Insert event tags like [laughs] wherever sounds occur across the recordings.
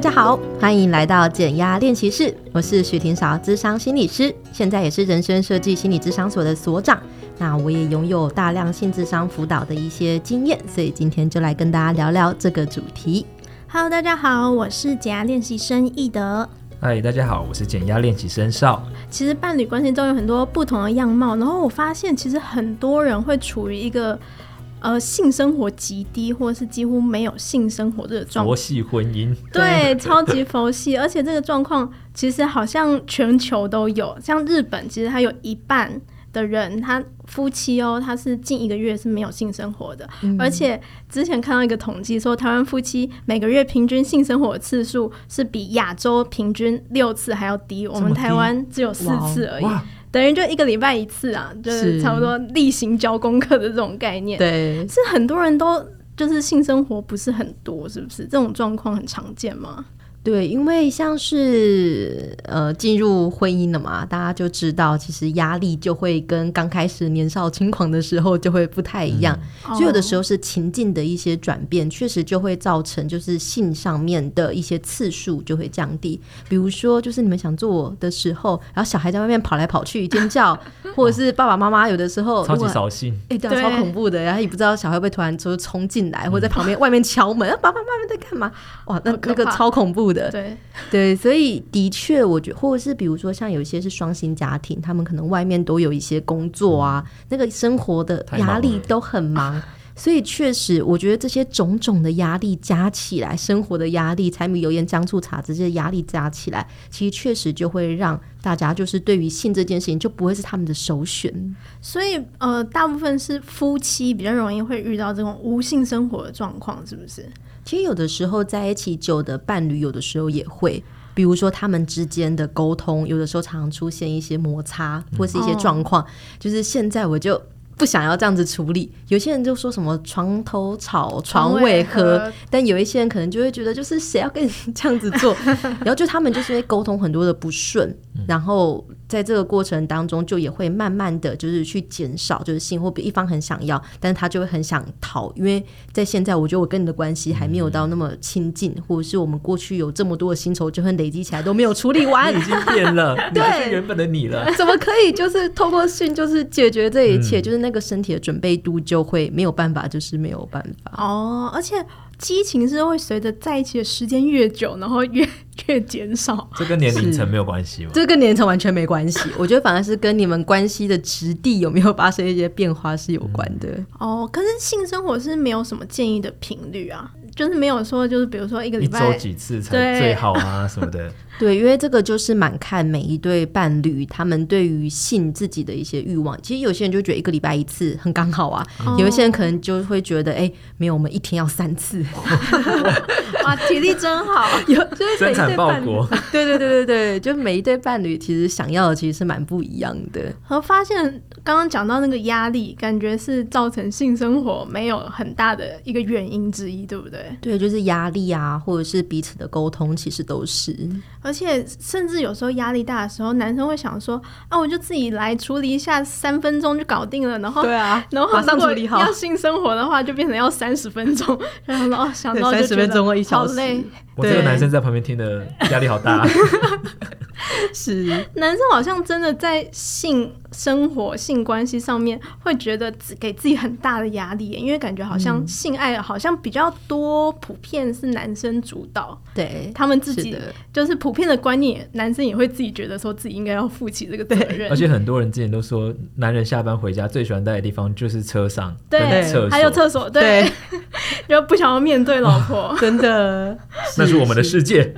大家好，欢迎来到减压练习室，我是许廷韶，智商心理师，现在也是人生设计心理智商所的所长。那我也拥有大量性智商辅导的一些经验，所以今天就来跟大家聊聊这个主题。Hello，大家好，我是减压练习生易德。嗨，大家好，我是减压练习生少。其实伴侣关系中有很多不同的样貌，然后我发现其实很多人会处于一个。呃，性生活极低，或者是几乎没有性生活这个状况。佛系婚姻，[laughs] 对，超级佛系，而且这个状况其实好像全球都有。像日本，其实它有一半的人，他夫妻哦，他是近一个月是没有性生活的。嗯、而且之前看到一个统计说，台湾夫妻每个月平均性生活的次数是比亚洲平均六次还要低，低我们台湾只有四次而已。等于就一个礼拜一次啊，就是差不多例行交功课的这种概念。对，是很多人都就是性生活不是很多，是不是？这种状况很常见吗？对，因为像是呃进入婚姻了嘛，大家就知道，其实压力就会跟刚开始年少轻狂的时候就会不太一样，嗯、所以有的时候是情境的一些转变，确实就会造成就是性上面的一些次数就会降低。比如说，就是你们想做的时候，然后小孩在外面跑来跑去尖叫，或者是爸爸妈妈有的时候超级扫兴，哎，对，超恐怖的，然后也不知道小孩会不会突然就冲进来，或者在旁边外面敲门，爸爸妈妈在干嘛？哇，那那个超恐怖。对对，所以的确，我觉得，或者是比如说，像有一些是双薪家庭，他们可能外面都有一些工作啊，嗯、那个生活的压力都很忙，[laughs] 所以确实，我觉得这些种种的压力加起来，生活的压力、柴米油盐酱醋茶这些压力加起来，其实确实就会让大家就是对于性这件事情就不会是他们的首选。所以，呃，大部分是夫妻比较容易会遇到这种无性生活的状况，是不是？其实有的时候在一起久的伴侣，有的时候也会，比如说他们之间的沟通，有的时候常常出现一些摩擦，或是一些状况。嗯、就是现在我就不想要这样子处理。有些人就说什么床头吵，床尾和，但有一些人可能就会觉得，就是谁要跟你这样子做？[laughs] 然后就他们就是会沟通很多的不顺，然后。在这个过程当中，就也会慢慢的就是去减少，就是性或比一方很想要，但是他就会很想逃，因为在现在，我觉得我跟你的关系还没有到那么亲近，嗯、或者是我们过去有这么多的薪酬就会累积起来都没有处理完，已经变了，对，你是原本的你了，怎么可以就是透过性就是解决这一切？嗯、就是那个身体的准备度就会没有办法，就是没有办法哦，而且。激情是会随着在一起的时间越久，然后越 [laughs] 越减少。这跟年龄层没有关系吗？这跟年龄层完全没关系。我觉得反而是跟你们关系的质地有没有发生一些变化是有关的。嗯、哦，可是性生活是没有什么建议的频率啊，就是没有说就是比如说一个礼拜一周几次才最好啊什么的。[laughs] 对，因为这个就是蛮看每一对伴侣他们对于性自己的一些欲望。其实有些人就觉得一个礼拜一次很刚好啊，哦、有一些人可能就会觉得，哎，没有，我们一天要三次。[laughs] 哇，体力真好，[laughs] 有就是每一对伴侣，对对对对对，就每一对伴侣其实想要的其实是蛮不一样的。和发现刚刚讲到那个压力，感觉是造成性生活没有很大的一个原因之一，对不对？对，就是压力啊，或者是彼此的沟通，其实都是。而且，甚至有时候压力大的时候，男生会想说：“啊，我就自己来处理一下，三分钟就搞定了。”然后，对啊，[laughs] 然后马上处理好。要性生活的话，就变成要三十分钟。[laughs] 然后说：“哦，想到就觉得好累。”我这个男生在旁边听的 [laughs] 压力好大。是，男生好像真的在性生活、性关系上面会觉得自给自己很大的压力，因为感觉好像性爱好像比较多，普遍是男生主导。对，他们自己就是普遍的观念，男生也会自己觉得说自己应该要负起这个责任。而且很多人之前都说，男人下班回家最喜欢待的地方就是车上，对，还有厕所，对，[laughs] 就不想要面对老婆，[laughs] 真的，那是我们的世界。[laughs]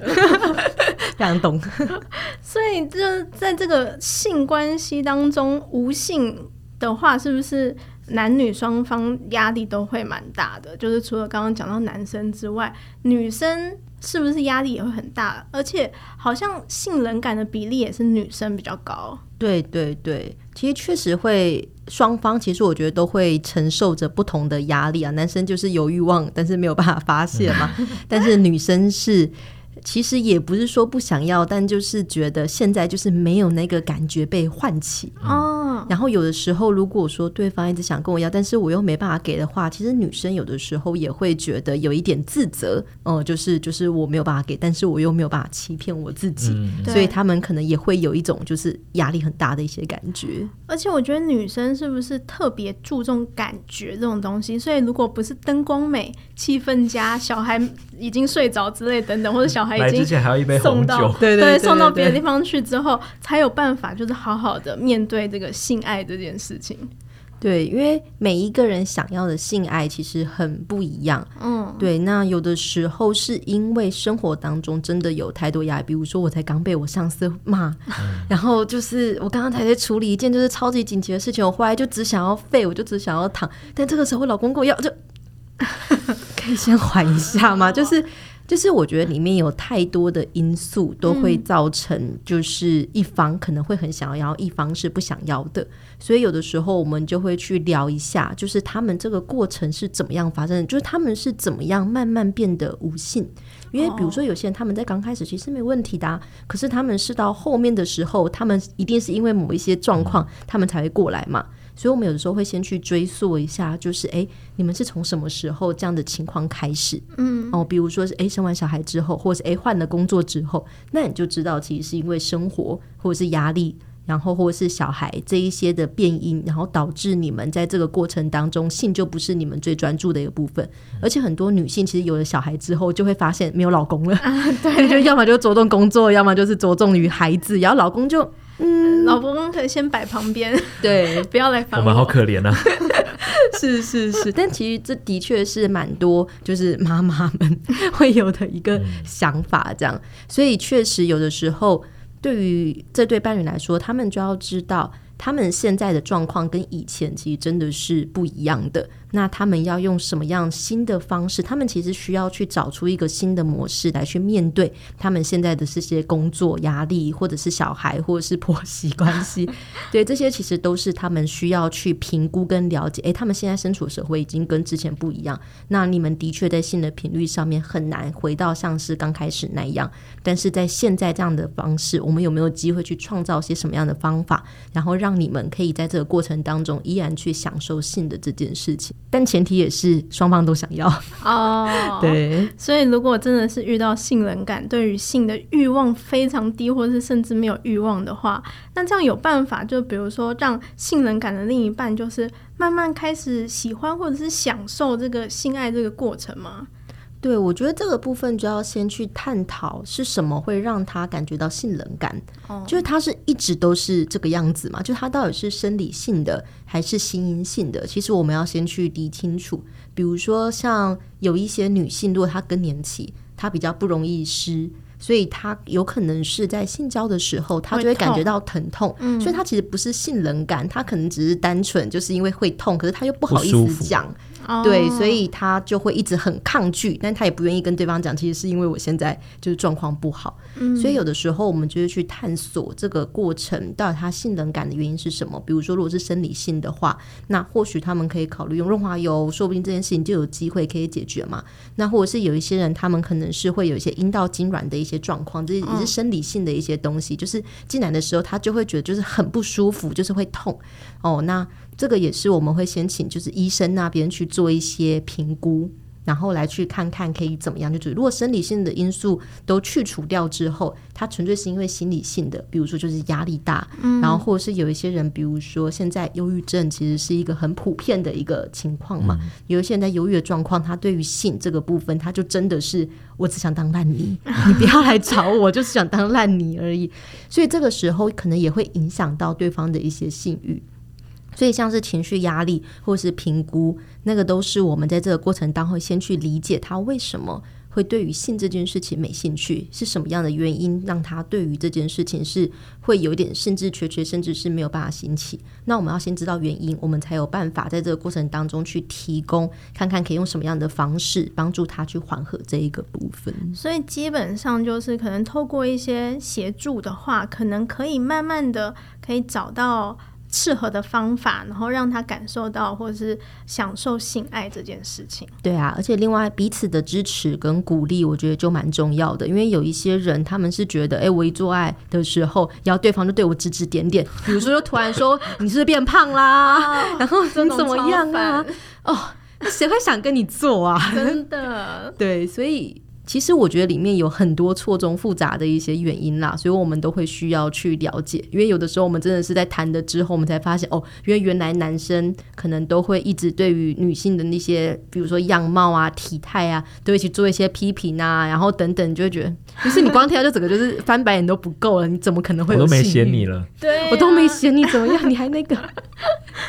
非常懂，[laughs] 所以就在这个性关系当中，无性的话，是不是男女双方压力都会蛮大的？就是除了刚刚讲到男生之外，女生是不是压力也会很大？而且好像性冷感的比例也是女生比较高。对对对，其实确实会双方，其实我觉得都会承受着不同的压力啊。男生就是有欲望，但是没有办法发泄嘛，[laughs] 但是女生是。其实也不是说不想要，但就是觉得现在就是没有那个感觉被唤起哦。嗯、然后有的时候，如果说对方一直想跟我要，但是我又没办法给的话，其实女生有的时候也会觉得有一点自责。哦、呃，就是就是我没有办法给，但是我又没有办法欺骗我自己，嗯、所以他们可能也会有一种就是压力很大的一些感觉。而且我觉得女生是不是特别注重感觉这种东西？所以如果不是灯光美、气氛佳、小孩已经睡着之类等等，或者小孩已经送到对对送到别的地方去之后，才有办法就是好好的面对这个性爱这件事情。对，因为每一个人想要的性爱其实很不一样。嗯，对。那有的时候是因为生活当中真的有太多压力，比如说我才刚被我上司骂，嗯、[laughs] 然后就是我刚刚才在处理一件就是超级紧急的事情，我后来就只想要废，我就只想要躺。但这个时候我老公跟我要，就 [laughs] 可以先缓一下吗？就是。就是我觉得里面有太多的因素都会造成，就是一方可能会很想要，一方是不想要的。所以有的时候我们就会去聊一下，就是他们这个过程是怎么样发生的，就是他们是怎么样慢慢变得无性。因为比如说有些人他们在刚开始其实没问题的啊，可是他们是到后面的时候，他们一定是因为某一些状况，他们才会过来嘛。所以，我们有的时候会先去追溯一下，就是哎，你们是从什么时候这样的情况开始？嗯，哦，比如说是哎，生完小孩之后，或者是哎，换了工作之后，那你就知道，其实是因为生活或者是压力，然后或者是小孩这一些的变因，然后导致你们在这个过程当中，性就不是你们最专注的一个部分。而且很多女性其实有了小孩之后，就会发现没有老公了，啊、对，[laughs] 就要么就着重工作，要么就是着重于孩子，然后老公就。嗯，老公可以先摆旁边，对，[laughs] 不要来烦我。我们好可怜啊！[laughs] 是是是，但其实这的确是蛮多，就是妈妈们会有的一个想法，这样。所以确实有的时候，对于这对伴侣来说，他们就要知道。他们现在的状况跟以前其实真的是不一样的。那他们要用什么样新的方式？他们其实需要去找出一个新的模式来去面对他们现在的这些工作压力，或者是小孩，或者是婆媳关系。对，这些其实都是他们需要去评估跟了解。诶，他们现在身处社会已经跟之前不一样。那你们的确在性的频率上面很难回到像是刚开始那样。但是在现在这样的方式，我们有没有机会去创造些什么样的方法，然后让你们可以在这个过程当中依然去享受性的这件事情，但前提也是双方都想要哦。Oh, [laughs] 对，所以如果真的是遇到性冷感，对于性的欲望非常低，或者是甚至没有欲望的话，那这样有办法，就比如说让性冷感的另一半就是慢慢开始喜欢或者是享受这个性爱这个过程吗？对，我觉得这个部分就要先去探讨是什么会让他感觉到性冷感，oh. 就是他是一直都是这个样子嘛？就他到底是生理性的还是心因性的？其实我们要先去理清楚。比如说像有一些女性，如果她更年期，她比较不容易湿。所以她有可能是在性交的时候，她就会感觉到疼痛，痛所以她其实不是性冷感，她可能只是单纯就是因为会痛，可是她又不好意思讲，对，所以他就会一直很抗拒，但他也不愿意跟对方讲，其实是因为我现在就是状况不好，嗯、所以有的时候我们就是去探索这个过程到底他性冷感的原因是什么。比如说，如果是生理性的话，那或许他们可以考虑用润滑油，说不定这件事情就有机会可以解决嘛。那或者是有一些人，他们可能是会有一些阴道痉挛的一些。些状况，这也是生理性的一些东西，嗯、就是进来的时候，他就会觉得就是很不舒服，就是会痛哦。那这个也是我们会先请就是医生那边去做一些评估。然后来去看看可以怎么样，就是如果生理性的因素都去除掉之后，它纯粹是因为心理性的，比如说就是压力大，嗯，然后或者是有一些人，比如说现在忧郁症其实是一个很普遍的一个情况嘛，嗯、有一些人在忧郁的状况，他对于性这个部分，他就真的是我只想当烂泥，[laughs] 你不要来找我，就是想当烂泥而已，所以这个时候可能也会影响到对方的一些性欲。所以，像是情绪压力或是评估，那个都是我们在这个过程当中先去理解他为什么会对于性这件事情没兴趣，是什么样的原因让他对于这件事情是会有点兴致缺缺，甚至是没有办法兴起。那我们要先知道原因，我们才有办法在这个过程当中去提供，看看可以用什么样的方式帮助他去缓和这一个部分。所以，基本上就是可能透过一些协助的话，可能可以慢慢的可以找到。适合的方法，然后让他感受到或者是享受性爱这件事情。对啊，而且另外彼此的支持跟鼓励，我觉得就蛮重要的。因为有一些人他们是觉得，哎，我一做爱的时候，然后对方就对我指指点点，比如说就突然说你是不是变胖啦，然 [laughs] 后你怎么样啊？哦，谁会想跟你做啊？[laughs] 真的，[laughs] 对，所以。其实我觉得里面有很多错综复杂的一些原因啦，所以我们都会需要去了解。因为有的时候我们真的是在谈的之后，我们才发现哦，因为原来男生可能都会一直对于女性的那些，比如说样貌啊、体态啊，都会去做一些批评啊，然后等等，就会觉得，不是你光听到就整个就是翻白眼都不够了，你怎么可能会有？我都没嫌你了，对啊，我都没嫌你怎么样，你还那个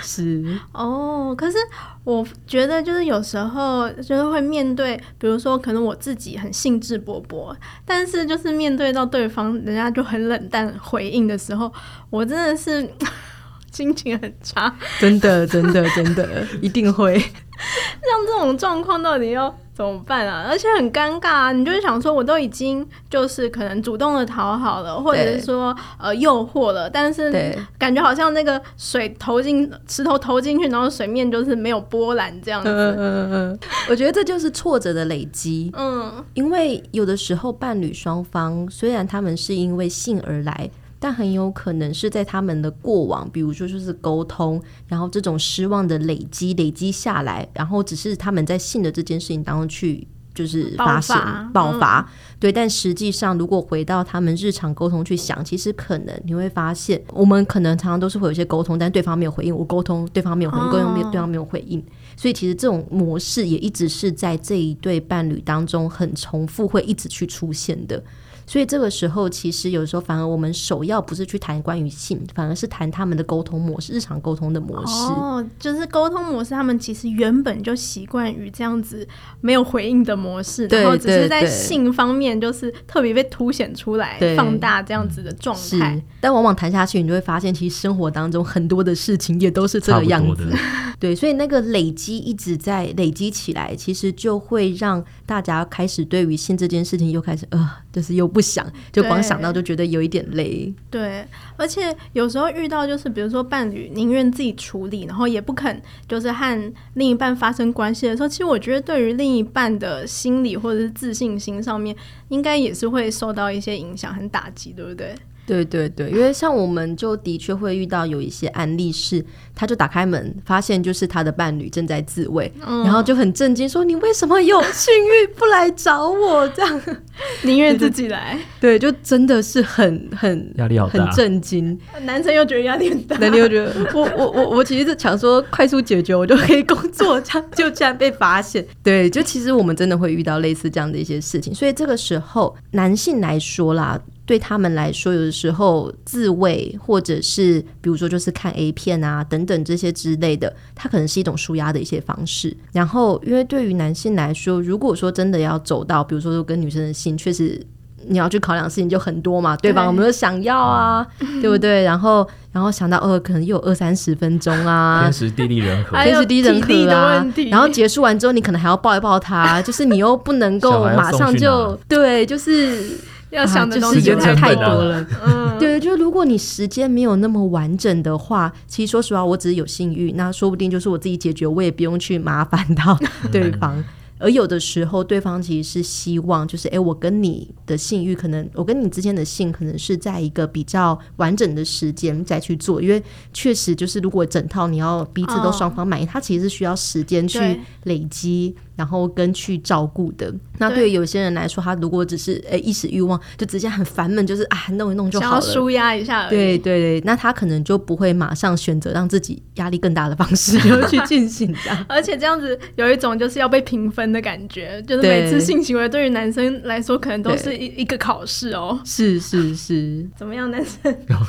是哦，可是。我觉得就是有时候就是会面对，比如说可能我自己很兴致勃勃，但是就是面对到对方，人家就很冷淡回应的时候，我真的是 [laughs] 心情很差。真的，真的，真的，一定会。[laughs] 像这种状况到底要怎么办啊？而且很尴尬啊！你就是想说，我都已经就是可能主动的讨好了，或者是说呃诱惑了，但是感觉好像那个水投进石头投进去，然后水面就是没有波澜这样子。嗯嗯嗯。我觉得这就是挫折的累积。嗯，因为有的时候伴侣双方虽然他们是因为性而来。但很有可能是在他们的过往，比如说就是沟通，然后这种失望的累积累积下来，然后只是他们在性的这件事情当中去就是发生爆发，爆发，嗯，对。但实际上，如果回到他们日常沟通去想，其实可能你会发现，我们可能常常都是会有一些沟通，但对方没有回应，我沟通对方没有回应，沟通没有对方没有回应，所以其实这种模式也一直是在这一对伴侣当中很重复，会一直去出现的。所以这个时候，其实有时候反而我们首要不是去谈关于性，反而是谈他们的沟通模式，日常沟通的模式。哦，就是沟通模式，他们其实原本就习惯于这样子没有回应的模式，然后只是在性方面就是特别被凸显出来、放大这样子的状态。但往往谈下去，你就会发现，其实生活当中很多的事情也都是这个样子。对，所以那个累积一直在累积起来，其实就会让大家开始对于性这件事情又开始呃，就是又。不想，就光想到就觉得有一点累。对，而且有时候遇到就是，比如说伴侣宁愿自己处理，然后也不肯就是和另一半发生关系的时候，其实我觉得对于另一半的心理或者是自信心上面，应该也是会受到一些影响，很打击，对不对？对对对，因为像我们就的确会遇到有一些案例是，他就打开门发现就是他的伴侣正在自慰，嗯、然后就很震惊说：“你为什么有性欲不来找我？”这样 [laughs] 宁愿自己来。对，就真的是很很 [laughs] 压力好大，很震惊。男生又觉得压力很大，男生又觉得我我我我其实是想说快速解决，我就可以工作，这样就这样被发现。对，就其实我们真的会遇到类似这样的一些事情，所以这个时候男性来说啦。对他们来说，有的时候自慰，或者是比如说就是看 A 片啊等等这些之类的，它可能是一种舒压的一些方式。然后，因为对于男性来说，如果说真的要走到，比如说跟女生的性，确实你要去考量的事情就很多嘛，对吧？我们都想要啊，[laughs] 对不对？然后，然后想到呃，可能又有二三十分钟啊，天时地利人和，[laughs] 天时地利人和啊。然后结束完之后，你可能还要抱一抱他，就是你又不能够马上就对，就是。要想的东西太多了，[laughs] 嗯，对，就如果你时间没有那么完整的话，其实说实话，我只是有性欲，那说不定就是我自己解决，我也不用去麻烦到 [laughs] 对方。而有的时候，对方其实是希望，就是哎，我跟你的性欲，可能我跟你之间的性，可能是在一个比较完整的时间再去做，因为确实就是如果整套你要彼此都双方满意，它其实是需要时间去累积。然后跟去照顾的，那对于有些人来说，他如果只是诶一时欲望，就直接很烦闷，就是啊弄一弄就好了，舒压一下。对对对，那他可能就不会马上选择让自己压力更大的方式就去进行这样。[laughs] 而且这样子有一种就是要被评分的感觉，就是每次性行为对于男生来说可能都是一一个考试哦。是是是，怎么样，男生？[laughs]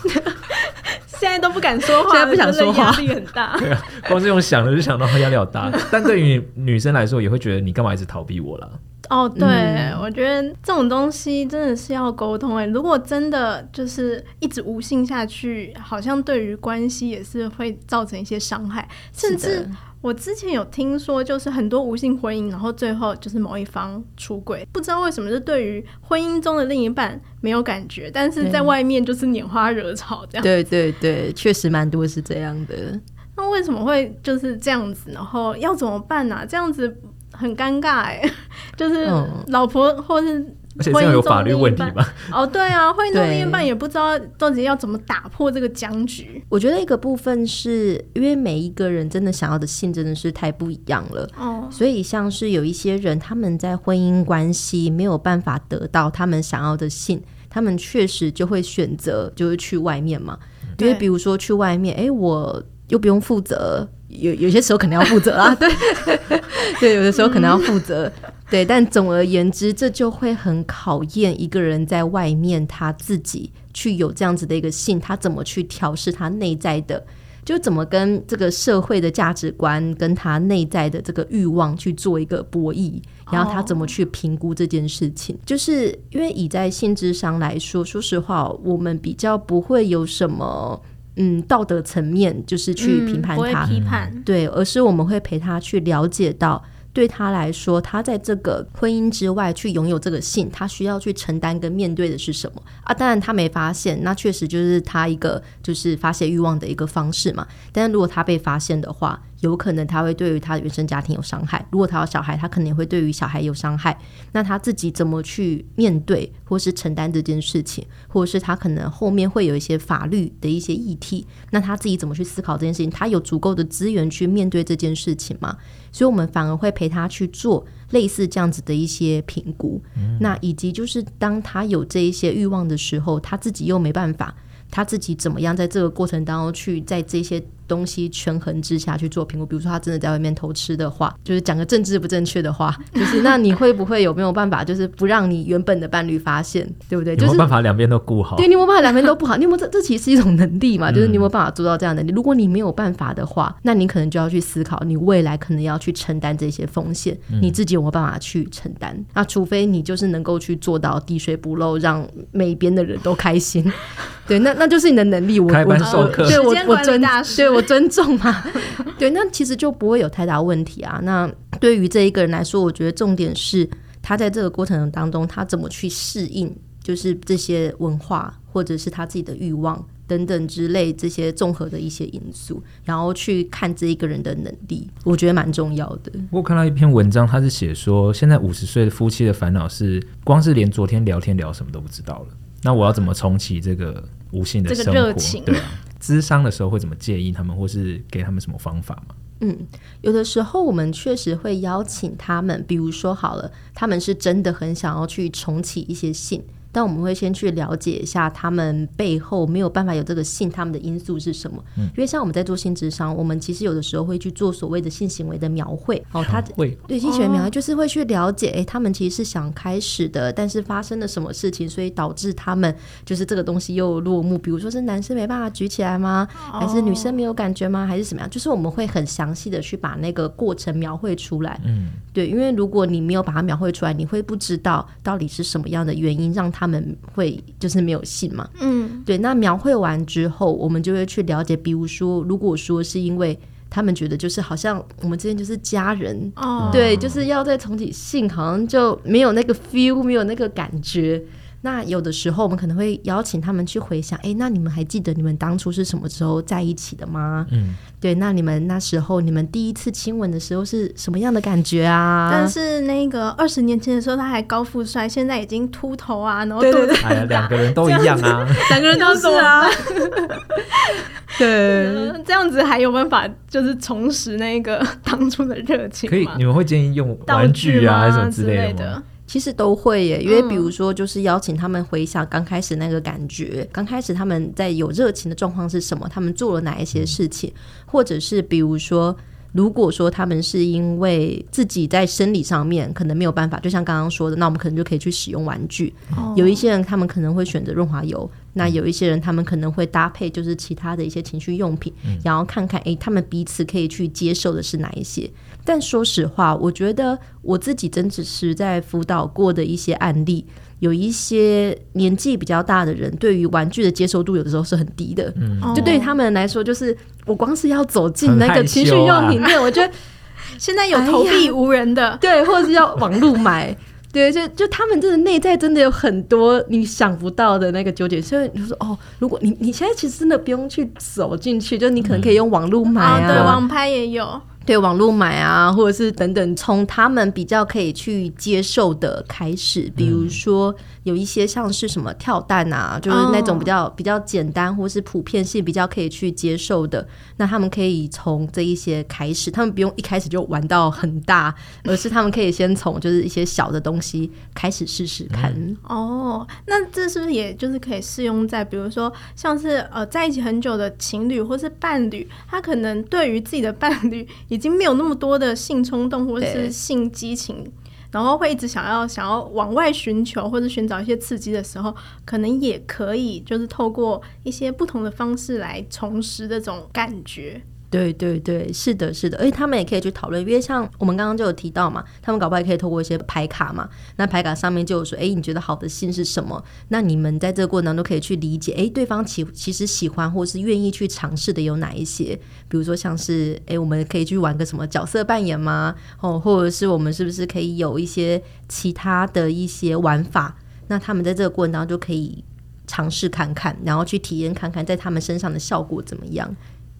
现在都不敢说话，现在不想说话，压力很大。[laughs] 对啊，光是用想的就想到压力好大。但对于女生来说，也会觉得你干嘛一直逃避我了？哦，对，嗯、我觉得这种东西真的是要沟通哎。如果真的就是一直无性下去，好像对于关系也是会造成一些伤害，甚至。我之前有听说，就是很多无性婚姻，然后最后就是某一方出轨，不知道为什么是对于婚姻中的另一半没有感觉，但是在外面就是拈花惹草这样。对对对，确实蛮多是这样的。那为什么会就是这样子？然后要怎么办呢、啊？这样子很尴尬哎，[laughs] 就是老婆或是。而且这样有法律问题吧？哦，对啊，[laughs] 婚姻中另一半也不知道到底要怎么打破这个僵局。我觉得一个部分是因为每一个人真的想要的性真的是太不一样了，哦，所以像是有一些人他们在婚姻关系没有办法得到他们想要的性，他们确实就会选择就是去外面嘛，因为比如说去外面，哎，我又不用负责。有有些时候可能要负责啊，[laughs] 对 [laughs] 对，有的时候可能要负责，对。但总而言之，这就会很考验一个人在外面他自己去有这样子的一个性，他怎么去调试他内在的，就怎么跟这个社会的价值观跟他内在的这个欲望去做一个博弈，然后他怎么去评估这件事情。就是因为以在性质上来说，说实话，我们比较不会有什么。嗯，道德层面就是去评判他，嗯、不会批判，对，而是我们会陪他去了解到，对他来说，他在这个婚姻之外去拥有这个性，他需要去承担跟面对的是什么啊？当然他没发现，那确实就是他一个就是发泄欲望的一个方式嘛。但是如果他被发现的话，有可能他会对于他的原生家庭有伤害。如果他有小孩，他可能也会对于小孩有伤害。那他自己怎么去面对或是承担这件事情，或者是他可能后面会有一些法律的一些议题，那他自己怎么去思考这件事情？他有足够的资源去面对这件事情吗？所以，我们反而会陪他去做类似这样子的一些评估。嗯。那以及就是当他有这一些欲望的时候，他自己又没办法，他自己怎么样在这个过程当中去在这些。东西权衡之下去做评估，比如说他真的在外面偷吃的话，就是讲个政治不正确的话，就是那你会不会有没有办法，就是不让你原本的伴侣发现，对不对？就是、办法两边都顾好？对，你有没有办法两边都不好？你有没有这这其实是一种能力嘛？[laughs] 就是你有没有办法做到这样的能力？如果你没有办法的话，那你可能就要去思考，你未来可能要去承担这些风险，你自己有没有办法去承担？那除非你就是能够去做到滴水不漏，让每一边的人都开心。[laughs] 对，那那就是你的能力。我开班授课，对我我尊对我尊重嘛。[laughs] 对，那其实就不会有太大问题啊。那对于这一个人来说，我觉得重点是他在这个过程当中，他怎么去适应，就是这些文化或者是他自己的欲望等等之类这些综合的一些因素，然后去看这一个人的能力，我觉得蛮重要的。我看到一篇文章，他是写说，现在五十岁的夫妻的烦恼是，光是连昨天聊天聊什么都不知道了。那我要怎么重启这个无性的生活？这个热情。对啊，咨商的时候会怎么建议他们，或是给他们什么方法吗？嗯，有的时候我们确实会邀请他们，比如说好了，他们是真的很想要去重启一些信。但我们会先去了解一下他们背后没有办法有这个性，他们的因素是什么？嗯，因为像我们在做性智商，我们其实有的时候会去做所谓的性行为的描绘。[laughs] 哦，他会对性行为描绘就是会去了解，哎、欸，他们其实是想开始的，但是发生了什么事情，所以导致他们就是这个东西又落幕。比如说是男生没办法举起来吗？还是女生没有感觉吗？还是什么样？就是我们会很详细的去把那个过程描绘出来。嗯，对，因为如果你没有把它描绘出来，你会不知道到底是什么样的原因让他。他们会就是没有信嘛？嗯，对。那描绘完之后，我们就会去了解。比如说，如果说是因为他们觉得就是好像我们之间就是家人，哦，对，就是要再重启性，好像就没有那个 feel，没有那个感觉。那有的时候，我们可能会邀请他们去回想，哎，那你们还记得你们当初是什么时候在一起的吗？嗯，对，那你们那时候你们第一次亲吻的时候是什么样的感觉啊？但是那个二十年前的时候他还高富帅，现在已经秃头啊，然后肚子很大。哎呀，两个人都一样啊，[laughs] 两个人都是啊。[laughs] 对、嗯，这样子还有办法就是重拾那个当初的热情？可以，你们会建议用玩具啊，还是什么之类的吗？其实都会耶，因为比如说，就是邀请他们回想刚开始那个感觉，刚开始他们在有热情的状况是什么，他们做了哪一些事情，或者是比如说。如果说他们是因为自己在生理上面可能没有办法，就像刚刚说的，那我们可能就可以去使用玩具。Oh. 有一些人他们可能会选择润滑油，那有一些人他们可能会搭配就是其他的一些情绪用品，嗯、然后看看哎，他们彼此可以去接受的是哪一些。但说实话，我觉得我自己真只是在辅导过的一些案例，有一些年纪比较大的人，对于玩具的接受度有的时候是很低的。嗯，就对于他们来说，就是我光是要走进那个情趣用品店，啊、我觉得 [laughs] 现在有投币无人的，[laughs] 对，或者是要网路买，[laughs] 对，就就他们真的内在真的有很多你想不到的那个纠结。所以你说哦，如果你你现在其实真的不用去走进去，就你可能可以用网络买啊，嗯、对，网拍也有。对，网络买啊，或者是等等，从他们比较可以去接受的开始，比如说有一些像是什么跳蛋啊，就是那种比较比较简单或是普遍性比较可以去接受的，那他们可以从这一些开始，他们不用一开始就玩到很大，而是他们可以先从就是一些小的东西开始试试看。哦，那这是不是也就是可以适用在比如说像是呃在一起很久的情侣或是伴侣，他可能对于自己的伴侣。已经没有那么多的性冲动或者是性激情，然后会一直想要想要往外寻求或者寻找一些刺激的时候，可能也可以就是透过一些不同的方式来重拾这种感觉。对对对，是的，是的，而且他们也可以去讨论，因为像我们刚刚就有提到嘛，他们搞不好也可以透过一些牌卡嘛，那牌卡上面就有说，哎，你觉得好的性是什么？那你们在这个过程当中可以去理解，哎，对方其其实喜欢或是愿意去尝试的有哪一些？比如说像是，哎，我们可以去玩个什么角色扮演吗？哦，或者是我们是不是可以有一些其他的一些玩法？那他们在这个过程当中就可以尝试看看，然后去体验看看，在他们身上的效果怎么样？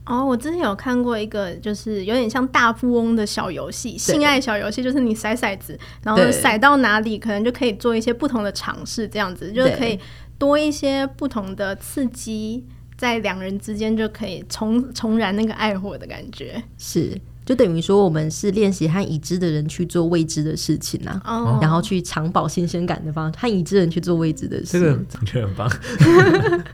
哦，我之前有看过一个，就是有点像大富翁的小游戏，性爱小游戏，就是你骰骰子，然后骰到哪里，可能就可以做一些不同的尝试，这样子就是可以多一些不同的刺激，在两人之间就可以重重燃那个爱火的感觉，是。就等于说，我们是练习和已知的人去做未知的事情啊，oh. 然后去长保新鲜感的方式，和已知人去做未知的事。这个我觉得很棒。[laughs]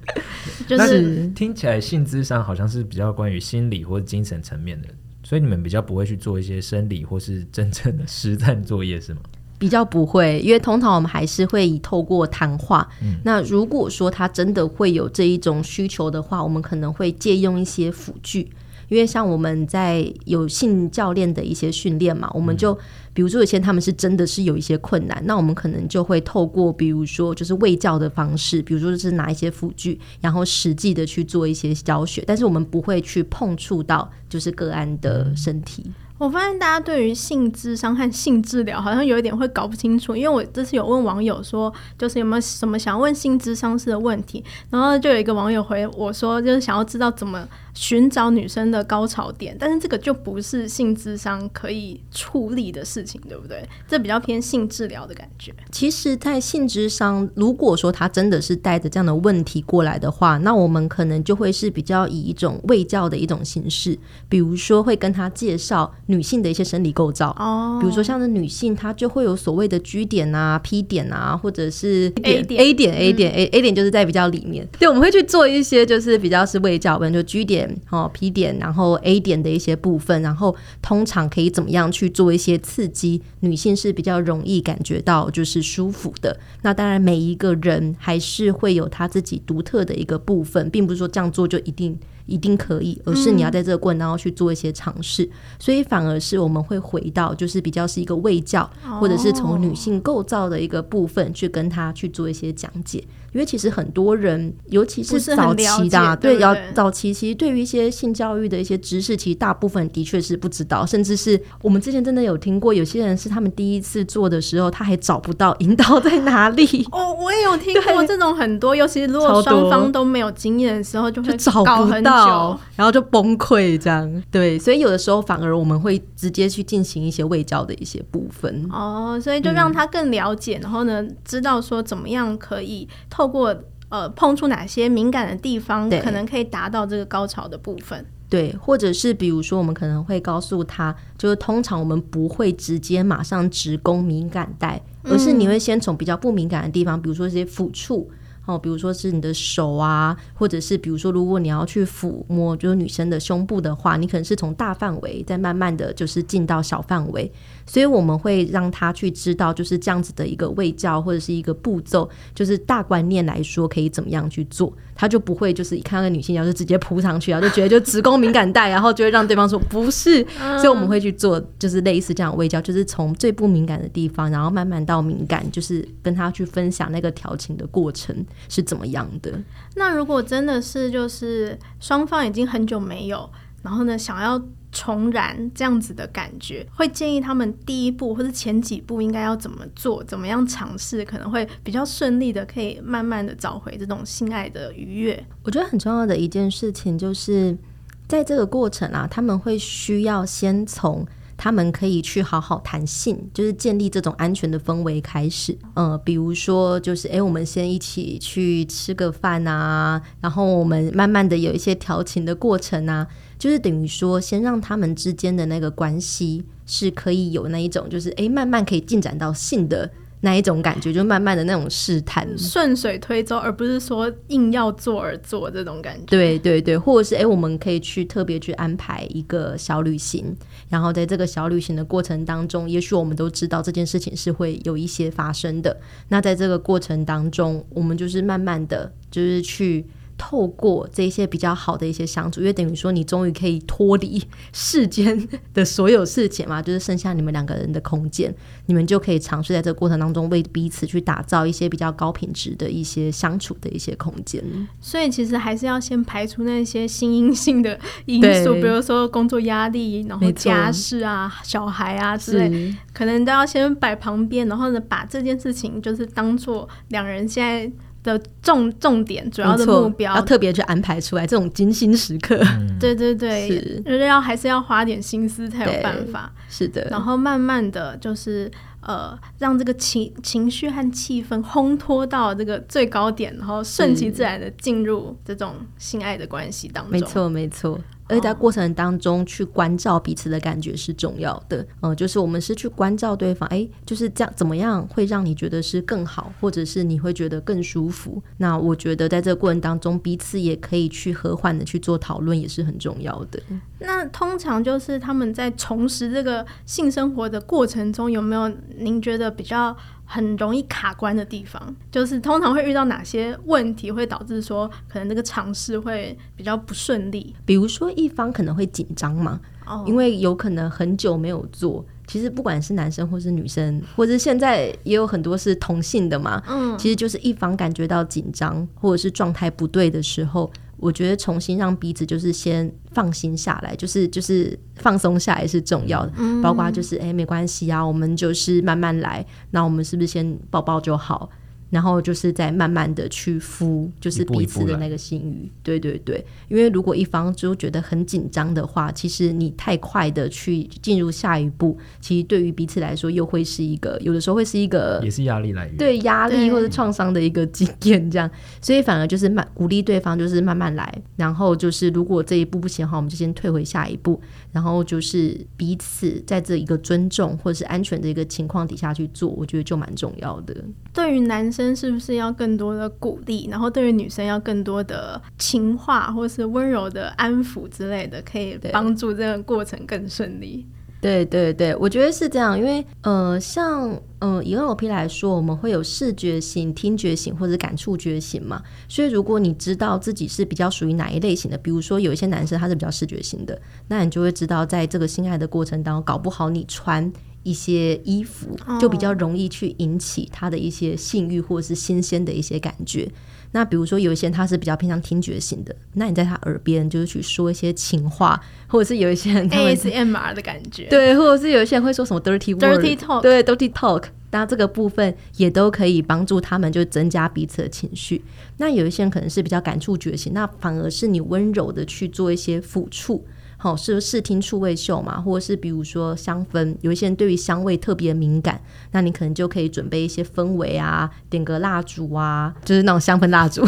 就是听起来性智商好像是比较关于心理或者精神层面的，所以你们比较不会去做一些生理或是真正的实战作业，是吗？比较不会，因为通常我们还是会以透过谈话。嗯、那如果说他真的会有这一种需求的话，我们可能会借用一些辅具。因为像我们在有性教练的一些训练嘛，我们就比如说有些他们是真的是有一些困难，那我们可能就会透过比如说就是喂教的方式，比如说就是拿一些辅具，然后实际的去做一些教学，但是我们不会去碰触到就是个案的身体。我发现大家对于性智商和性治疗好像有一点会搞不清楚，因为我这次有问网友说，就是有没有什么想问性智商师的问题，然后就有一个网友回我说，就是想要知道怎么寻找女生的高潮点，但是这个就不是性智商可以处理的事情，对不对？这比较偏性治疗的感觉。其实，在性智商，如果说他真的是带着这样的问题过来的话，那我们可能就会是比较以一种卫教的一种形式，比如说会跟他介绍。女性的一些生理构造，oh. 比如说像是女性，她就会有所谓的 G 点啊、P 点啊，或者是 A 点、A 点、A 点、A A 点就是在比较里面。对，我们会去做一些就是比较是卫教，比如就 G 点、哦 P 点，然后 A 点的一些部分，然后通常可以怎么样去做一些刺激，女性是比较容易感觉到就是舒服的。那当然，每一个人还是会有他自己独特的一个部分，并不是说这样做就一定。一定可以，而是你要在这个过程当中去做一些尝试，嗯、所以反而是我们会回到，就是比较是一个卫教，哦、或者是从女性构造的一个部分去跟她去做一些讲解。因为其实很多人，尤其是早期的、啊，对，要早期其实对于一些性教育的一些知识，其实大部分的确是不知道，甚至是我们之前真的有听过，有些人是他们第一次做的时候，他还找不到 [laughs] 引导在哪里。哦，我也有听过这种很多，尤其是如果双方都没有经验的时候，就会找不到，然后就崩溃这样。对，所以有的时候反而我们会直接去进行一些卫教的一些部分。哦，所以就让他更了解，嗯、然后呢，知道说怎么样可以。透过呃碰触哪些敏感的地方，可能可以达到这个高潮的部分。对，或者是比如说，我们可能会告诉他，就是通常我们不会直接马上直攻敏感带，而是你会先从比较不敏感的地方，比如说一些抚触。哦，比如说是你的手啊，或者是比如说如果你要去抚摸，就是女生的胸部的话，你可能是从大范围再慢慢的就是进到小范围。所以我们会让他去知道，就是这样子的一个卫教或者是一个步骤，就是大观念来说可以怎么样去做，他就不会就是一看到女性要就直接扑上去啊，就觉得就子宫敏感带，然后就会让对方说不是。所以我们会去做，就是类似这样的卫教，就是从最不敏感的地方，然后慢慢到敏感，就是跟他去分享那个调情的过程是怎么样的。那如果真的是就是双方已经很久没有，然后呢想要。重燃这样子的感觉，会建议他们第一步或者前几步应该要怎么做，怎么样尝试，可能会比较顺利的，可以慢慢的找回这种性爱的愉悦。我觉得很重要的一件事情就是，在这个过程啊，他们会需要先从他们可以去好好谈性，就是建立这种安全的氛围开始。呃，比如说就是，哎，我们先一起去吃个饭啊，然后我们慢慢的有一些调情的过程啊。就是等于说，先让他们之间的那个关系是可以有那一种，就是哎，慢慢可以进展到性的那一种感觉，就慢慢的那种试探，顺水推舟，而不是说硬要做而做这种感觉。对对对，或者是哎，我们可以去特别去安排一个小旅行，然后在这个小旅行的过程当中，也许我们都知道这件事情是会有一些发生的。那在这个过程当中，我们就是慢慢的就是去。透过这些比较好的一些相处，因为等于说你终于可以脱离世间的所有事情嘛，[laughs] 就是剩下你们两个人的空间，你们就可以尝试在这个过程当中为彼此去打造一些比较高品质的一些相处的一些空间。所以其实还是要先排除那些心因性的因素，比如说工作压力，然后家事啊、小孩啊之类，可能都要先摆旁边，然后呢，把这件事情就是当做两人现在。的重重点，主要的目标要特别去安排出来，这种精心时刻，嗯、对 [laughs] 对对，就是要还是要花点心思才有办法，是的。然后慢慢的就是呃，让这个情情绪和气氛烘托到这个最高点，然后顺其自然的进入这种性爱的关系当中。没错，没错。而且在过程当中去关照彼此的感觉是重要的，嗯，就是我们是去关照对方，哎，就是这样，怎么样会让你觉得是更好，或者是你会觉得更舒服？那我觉得在这个过程当中，彼此也可以去和缓的去做讨论，也是很重要的。那通常就是他们在重拾这个性生活的过程中，有没有您觉得比较？很容易卡关的地方，就是通常会遇到哪些问题，会导致说可能这个尝试会比较不顺利。比如说一方可能会紧张嘛，哦，因为有可能很久没有做。其实不管是男生或是女生，或者现在也有很多是同性的嘛，嗯，其实就是一方感觉到紧张或者是状态不对的时候。我觉得重新让彼此就是先放心下来，就是就是放松下来是重要的，嗯、包括就是哎，没关系啊，我们就是慢慢来，那我们是不是先抱抱就好？然后就是再慢慢的去敷，就是彼此的那个心语。对对对，因为如果一方就觉得很紧张的话，其实你太快的去进入下一步，其实对于彼此来说又会是一个，有的时候会是一个也是压力来源，对压力或者创伤的一个经验这样。所以反而就是慢鼓励对方，就是慢慢来。然后就是如果这一步不行的话，我们就先退回下一步。然后就是彼此在这一个尊重或者是安全的一个情况底下去做，我觉得就蛮重要的。对于男生是不是要更多的鼓励？然后对于女生要更多的情话或是温柔的安抚之类的，可以帮助这个过程更顺利。对对对，我觉得是这样，因为呃，像呃以 NLP 来说，我们会有视觉型、听觉型或者感触觉型嘛。所以如果你知道自己是比较属于哪一类型的，比如说有一些男生他是比较视觉型的，那你就会知道，在这个性爱的过程当中，搞不好你穿。一些衣服就比较容易去引起他的一些性欲或者是新鲜的一些感觉。那比如说有一些人他是比较偏向听觉型的，那你在他耳边就是去说一些情话，或者是有一些 ASMR 的感觉，对，或者是有一些人会说什么 dirty word，dirty talk，对，dirty talk，那这个部分也都可以帮助他们就增加彼此的情绪。那有一些人可能是比较感触觉型，那反而是你温柔的去做一些抚触。好是视听触味嗅嘛，或者是比如说香氛，有一些人对于香味特别敏感，那你可能就可以准备一些氛围啊，点个蜡烛啊，就是那种香氛蜡烛，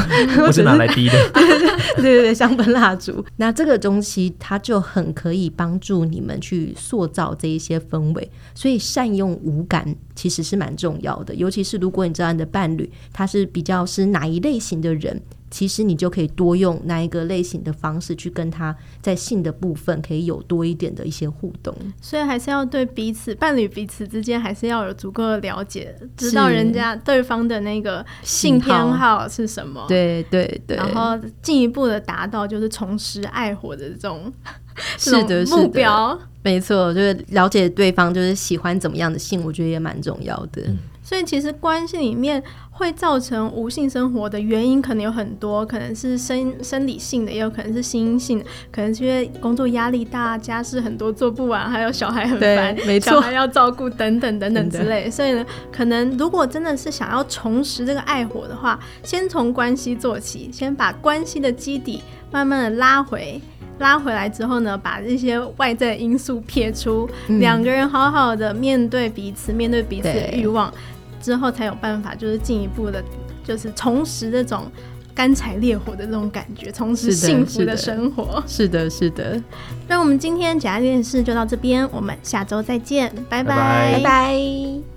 我是拿来滴的，对对对对对，香氛蜡烛。那这个东西它就很可以帮助你们去塑造这一些氛围，所以善用五感其实是蛮重要的，尤其是如果你知道你的伴侣他是比较是哪一类型的人。其实你就可以多用那一个类型的方式去跟他在性的部分可以有多一点的一些互动，所以还是要对彼此伴侣彼此之间还是要有足够的了解，知道人家对方的那个性偏好是什么，对对对，然后进一步的达到就是重拾爱火的这种 [laughs] 是的。目标，没错，就是了解对方就是喜欢怎么样的性，我觉得也蛮重要的。嗯所以其实关系里面会造成无性生活的原因可能有很多，可能是生生理性的，也有可能是心因性的，可能是因为工作压力大、家事很多做不完，还有小孩很烦，没错，小孩要照顾等等等等之类。所以呢，可能如果真的是想要重拾这个爱火的话，先从关系做起，先把关系的基底慢慢的拉回，拉回来之后呢，把这些外在因素撇出，嗯、两个人好好的面对彼此，面对彼此的欲望。之后才有办法，就是进一步的，就是重拾这种干柴烈火的这种感觉，重拾幸福的生活。是的，是的。是的，那我们今天假爱电视就到这边，我们下周再见，拜拜，拜拜。